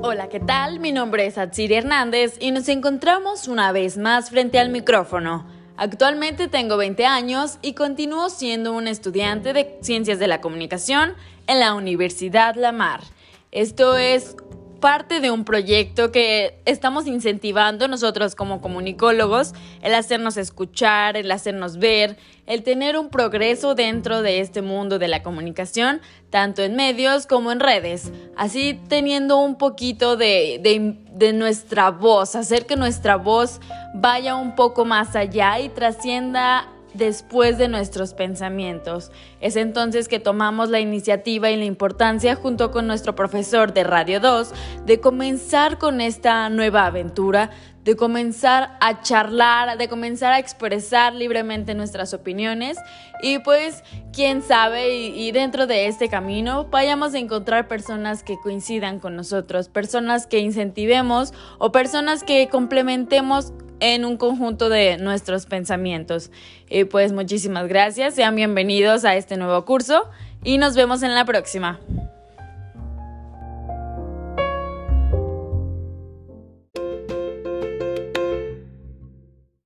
Hola, ¿qué tal? Mi nombre es Atsiri Hernández y nos encontramos una vez más frente al micrófono. Actualmente tengo 20 años y continúo siendo un estudiante de Ciencias de la Comunicación en la Universidad Lamar. Esto es parte de un proyecto que estamos incentivando nosotros como comunicólogos, el hacernos escuchar, el hacernos ver, el tener un progreso dentro de este mundo de la comunicación, tanto en medios como en redes, así teniendo un poquito de, de, nuestra voz, hacer que nuestra voz vaya un poco más allá y trascienda después de nuestros pensamientos. Es entonces que tomamos la iniciativa y la importancia junto con nuestro profesor de Radio 2 de comenzar con esta nueva aventura, de comenzar a charlar, de comenzar a expresar libremente nuestras opiniones y pues quién sabe y, dentro de este camino vayamos a encontrar personas que coincidan con nosotros, personas que incentivemos o personas que complementemos en un conjunto de nuestros pensamientos. Y pues muchísimas gracias, sean bienvenidos a este nuevo curso y nos vemos en la próxima.